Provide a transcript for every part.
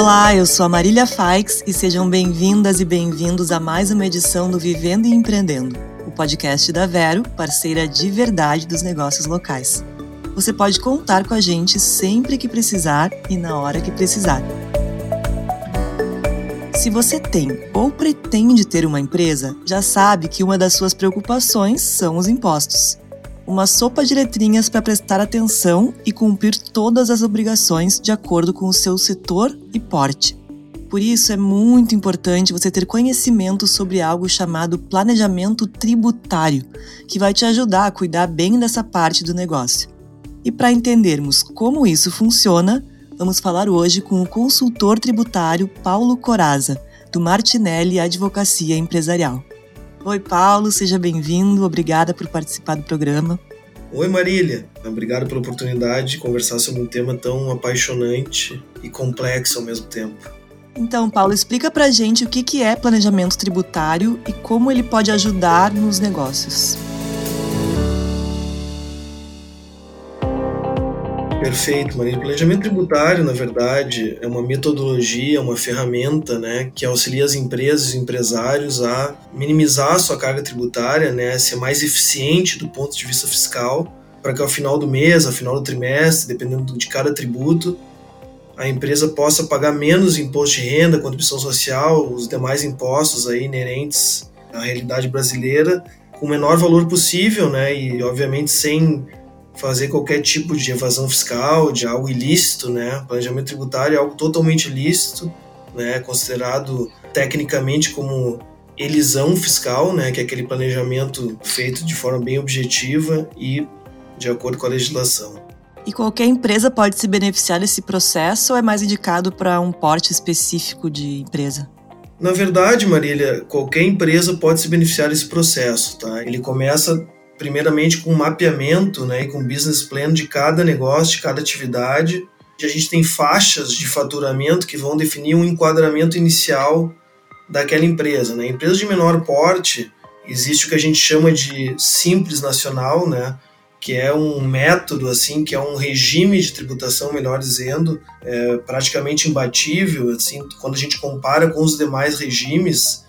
Olá, eu sou a Marília Faix e sejam bem-vindas e bem-vindos a mais uma edição do Vivendo e Empreendendo, o podcast da Vero, parceira de verdade dos negócios locais. Você pode contar com a gente sempre que precisar e na hora que precisar. Se você tem ou pretende ter uma empresa, já sabe que uma das suas preocupações são os impostos. Uma sopa de letrinhas para prestar atenção e cumprir todas as obrigações de acordo com o seu setor e porte. Por isso é muito importante você ter conhecimento sobre algo chamado planejamento tributário, que vai te ajudar a cuidar bem dessa parte do negócio. E para entendermos como isso funciona, vamos falar hoje com o consultor tributário Paulo Coraza, do Martinelli Advocacia Empresarial. Oi, Paulo, seja bem-vindo. Obrigada por participar do programa. Oi, Marília. Obrigado pela oportunidade de conversar sobre um tema tão apaixonante e complexo ao mesmo tempo. Então, Paulo, explica pra gente o que é planejamento tributário e como ele pode ajudar nos negócios. Perfeito, Maria. Planejamento tributário, na verdade, é uma metodologia, uma ferramenta né, que auxilia as empresas e empresários a minimizar a sua carga tributária, né, ser mais eficiente do ponto de vista fiscal, para que ao final do mês, ao final do trimestre, dependendo de cada tributo, a empresa possa pagar menos imposto de renda, contribuição social, os demais impostos aí inerentes à realidade brasileira, com o menor valor possível, né, e obviamente sem fazer qualquer tipo de evasão fiscal, de algo ilícito, né? Planejamento tributário é algo totalmente ilícito, né? Considerado tecnicamente como elisão fiscal, né? Que é aquele planejamento feito de forma bem objetiva e de acordo com a legislação. E qualquer empresa pode se beneficiar desse processo ou é mais indicado para um porte específico de empresa? Na verdade, Marília, qualquer empresa pode se beneficiar desse processo, tá? Ele começa primeiramente com mapeamento né, e com business plan de cada negócio, de cada atividade. E a gente tem faixas de faturamento que vão definir um enquadramento inicial daquela empresa. Né? Empresas de menor porte, existe o que a gente chama de simples nacional, né? que é um método assim, que é um regime de tributação, melhor dizendo, é praticamente imbatível, assim, quando a gente compara com os demais regimes.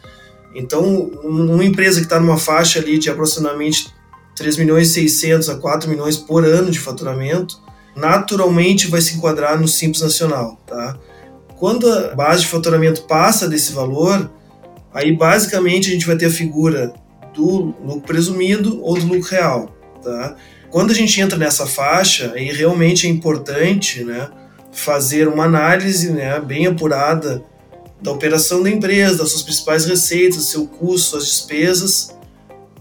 Então, uma empresa que está numa faixa ali de aproximadamente 3 milhões e 600 a 4 milhões por ano de faturamento, naturalmente vai se enquadrar no Simples Nacional, tá? Quando a base de faturamento passa desse valor, aí basicamente a gente vai ter a figura do lucro presumido ou do lucro real, tá? Quando a gente entra nessa faixa, aí realmente é importante, né, fazer uma análise, né, bem apurada da operação da empresa, das suas principais receitas, seu custo, suas despesas,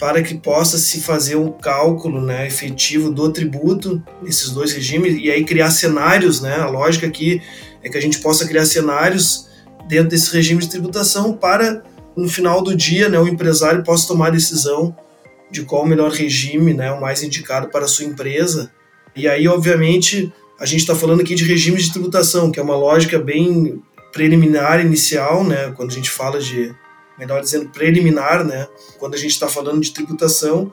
para que possa se fazer um cálculo né, efetivo do tributo nesses dois regimes e aí criar cenários, né? A lógica aqui é que a gente possa criar cenários dentro desse regime de tributação para no final do dia, né, o empresário possa tomar a decisão de qual o melhor regime, né, o mais indicado para a sua empresa. E aí, obviamente, a gente está falando aqui de regimes de tributação, que é uma lógica bem preliminar inicial, né, quando a gente fala de melhor dizendo, preliminar, né, quando a gente está falando de tributação,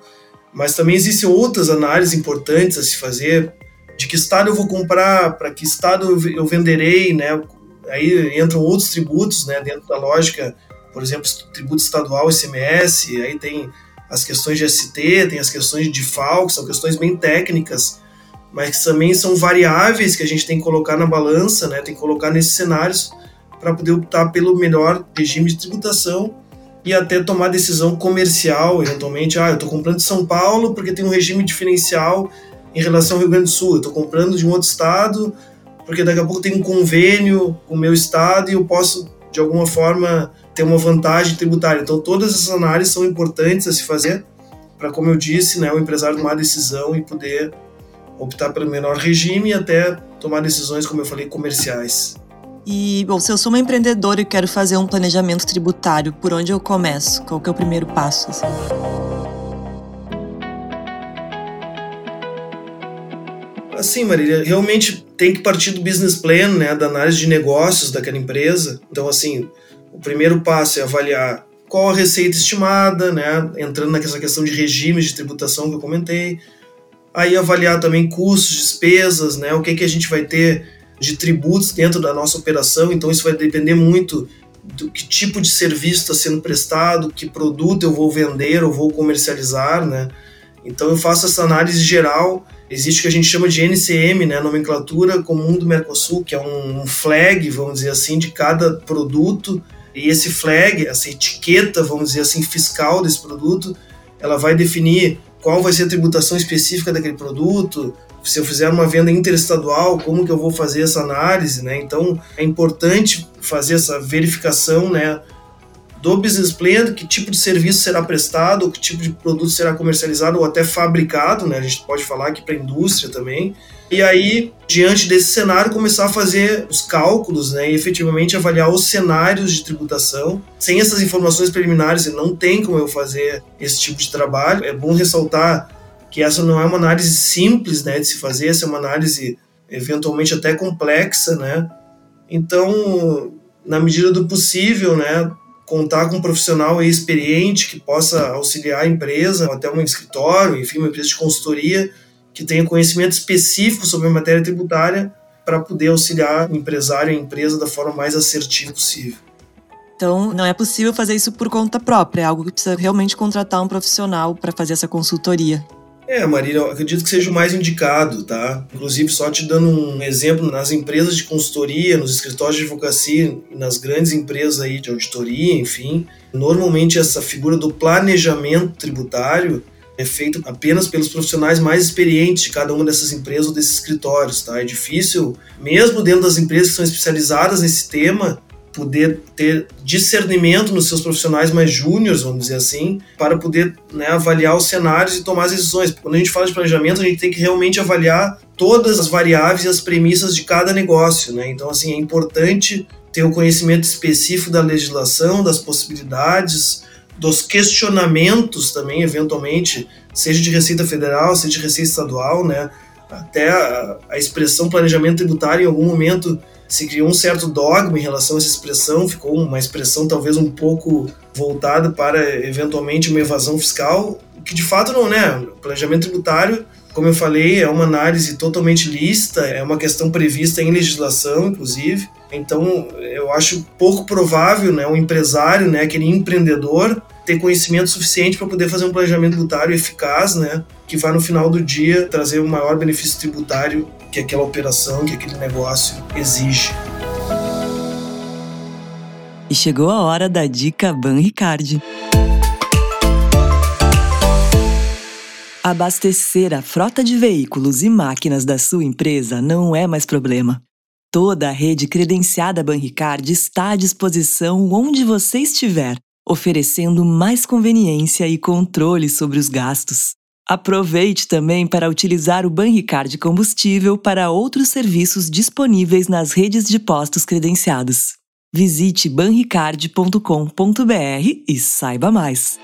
mas também existem outras análises importantes a se fazer, de que estado eu vou comprar, para que estado eu venderei, né, aí entram outros tributos, né, dentro da lógica, por exemplo, tributo estadual, ICMS, aí tem as questões de ST, tem as questões de FAO, que são questões bem técnicas, mas que também são variáveis que a gente tem que colocar na balança, né, tem que colocar nesses cenários para poder optar pelo melhor regime de tributação e até tomar decisão comercial, eventualmente, ah, eu estou comprando de São Paulo porque tem um regime diferencial em relação ao Rio Grande do Sul, eu estou comprando de um outro estado porque daqui a pouco tem um convênio com o meu estado e eu posso, de alguma forma, ter uma vantagem tributária. Então, todas essas análises são importantes a se fazer para, como eu disse, né, o empresário tomar decisão e poder optar pelo menor regime e até tomar decisões, como eu falei, comerciais. E, bom, se eu sou uma empreendedora e quero fazer um planejamento tributário, por onde eu começo? Qual que é o primeiro passo? Assim? Assim, Marília, realmente tem que partir do business plan, né, da análise de negócios daquela empresa. Então, assim, o primeiro passo é avaliar qual a receita estimada, né, entrando nessa questão de regimes de tributação que eu comentei. Aí avaliar também custos, despesas, né, o que, que a gente vai ter de tributos dentro da nossa operação, então isso vai depender muito do que tipo de serviço está sendo prestado, que produto eu vou vender ou vou comercializar, né? Então eu faço essa análise geral. Existe o que a gente chama de NCM, né, nomenclatura comum do Mercosul, que é um flag, vamos dizer assim, de cada produto. E esse flag, essa etiqueta, vamos dizer assim, fiscal desse produto, ela vai definir qual vai ser a tributação específica daquele produto, se eu fizer uma venda interestadual, como que eu vou fazer essa análise, né? Então é importante fazer essa verificação, né? Do business plan, que tipo de serviço será prestado, que tipo de produto será comercializado ou até fabricado, né? A gente pode falar aqui para a indústria também. E aí, diante desse cenário, começar a fazer os cálculos né, e efetivamente avaliar os cenários de tributação. Sem essas informações preliminares, não tem como eu fazer esse tipo de trabalho. É bom ressaltar que essa não é uma análise simples né, de se fazer, essa é uma análise eventualmente até complexa, né? Então, na medida do possível, né, contar com um profissional experiente que possa auxiliar a empresa, até um escritório, enfim, uma empresa de consultoria que tenha conhecimento específico sobre a matéria tributária para poder auxiliar o empresário e a empresa da forma mais assertiva possível. Então, não é possível fazer isso por conta própria, é algo que precisa realmente contratar um profissional para fazer essa consultoria. É, Marília, eu acredito que seja o mais indicado, tá? Inclusive, só te dando um exemplo, nas empresas de consultoria, nos escritórios de advocacia, nas grandes empresas aí de auditoria, enfim, normalmente essa figura do planejamento tributário é feito apenas pelos profissionais mais experientes de cada uma dessas empresas ou desses escritórios, tá? É difícil, mesmo dentro das empresas que são especializadas nesse tema, poder ter discernimento nos seus profissionais mais júniores, vamos dizer assim, para poder né, avaliar os cenários e tomar as decisões. Quando a gente fala de planejamento, a gente tem que realmente avaliar todas as variáveis e as premissas de cada negócio, né? Então, assim, é importante ter o conhecimento específico da legislação, das possibilidades, dos questionamentos também, eventualmente, seja de Receita Federal, seja de Receita Estadual, né? Até a, a expressão planejamento tributário, em algum momento, se criou um certo dogma em relação a essa expressão, ficou uma expressão talvez um pouco voltada para eventualmente uma evasão fiscal, que de fato não é. O planejamento tributário, como eu falei, é uma análise totalmente lícita, é uma questão prevista em legislação, inclusive. Então, eu acho pouco provável, né, um empresário, né, aquele empreendedor, ter conhecimento suficiente para poder fazer um planejamento tributário eficaz, né, que vai no final do dia trazer o maior benefício tributário que aquela operação, que aquele negócio exige. E chegou a hora da dica Ban Ricard. Abastecer a frota de veículos e máquinas da sua empresa não é mais problema. Toda a rede credenciada Banricard está à disposição onde você estiver, oferecendo mais conveniência e controle sobre os gastos. Aproveite também para utilizar o Banricard combustível para outros serviços disponíveis nas redes de postos credenciados. Visite banricard.com.br e saiba mais.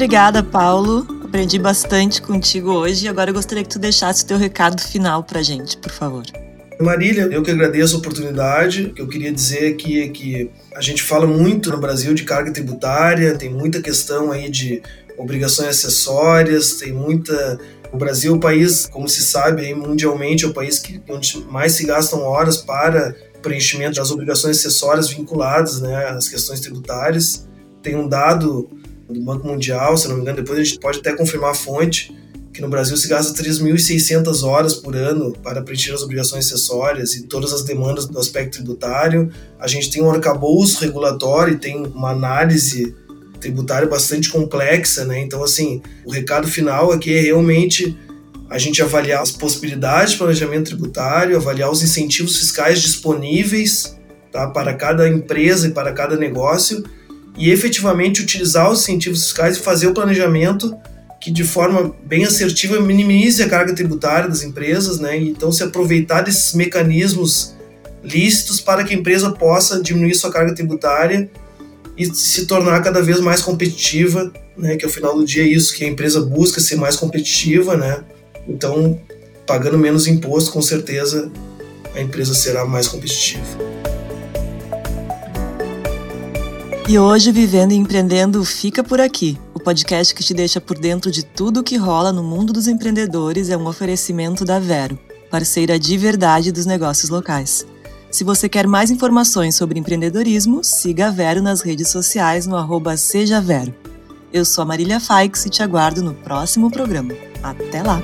obrigada, Paulo. Aprendi bastante contigo hoje e agora eu gostaria que tu deixasse o teu recado final pra gente, por favor. Marília, eu que agradeço a oportunidade. Que eu queria dizer é que a gente fala muito no Brasil de carga tributária, tem muita questão aí de obrigações acessórias, tem muita. O Brasil é o país, como se sabe, mundialmente é o país que, onde mais se gastam horas para preenchimento das obrigações acessórias vinculadas né, às questões tributárias. Tem um dado do Banco Mundial, se não me engano, depois a gente pode até confirmar a fonte, que no Brasil se gasta 3.600 horas por ano para preencher as obrigações acessórias e todas as demandas do aspecto tributário. A gente tem um arcabouço regulatório e tem uma análise tributária bastante complexa, né? Então, assim, o recado final aqui é realmente a gente avaliar as possibilidades de planejamento tributário, avaliar os incentivos fiscais disponíveis tá, para cada empresa e para cada negócio e efetivamente utilizar os incentivos fiscais e fazer o planejamento que de forma bem assertiva minimize a carga tributária das empresas, né? Então se aproveitar desses mecanismos lícitos para que a empresa possa diminuir sua carga tributária e se tornar cada vez mais competitiva, né? Que ao final do dia é isso que a empresa busca ser mais competitiva, né? Então, pagando menos imposto, com certeza a empresa será mais competitiva. E hoje, Vivendo e Empreendendo fica por aqui. O podcast que te deixa por dentro de tudo o que rola no mundo dos empreendedores é um oferecimento da Vero, parceira de verdade dos negócios locais. Se você quer mais informações sobre empreendedorismo, siga a Vero nas redes sociais no arroba Seja Vero. Eu sou a Marília Faix e te aguardo no próximo programa. Até lá!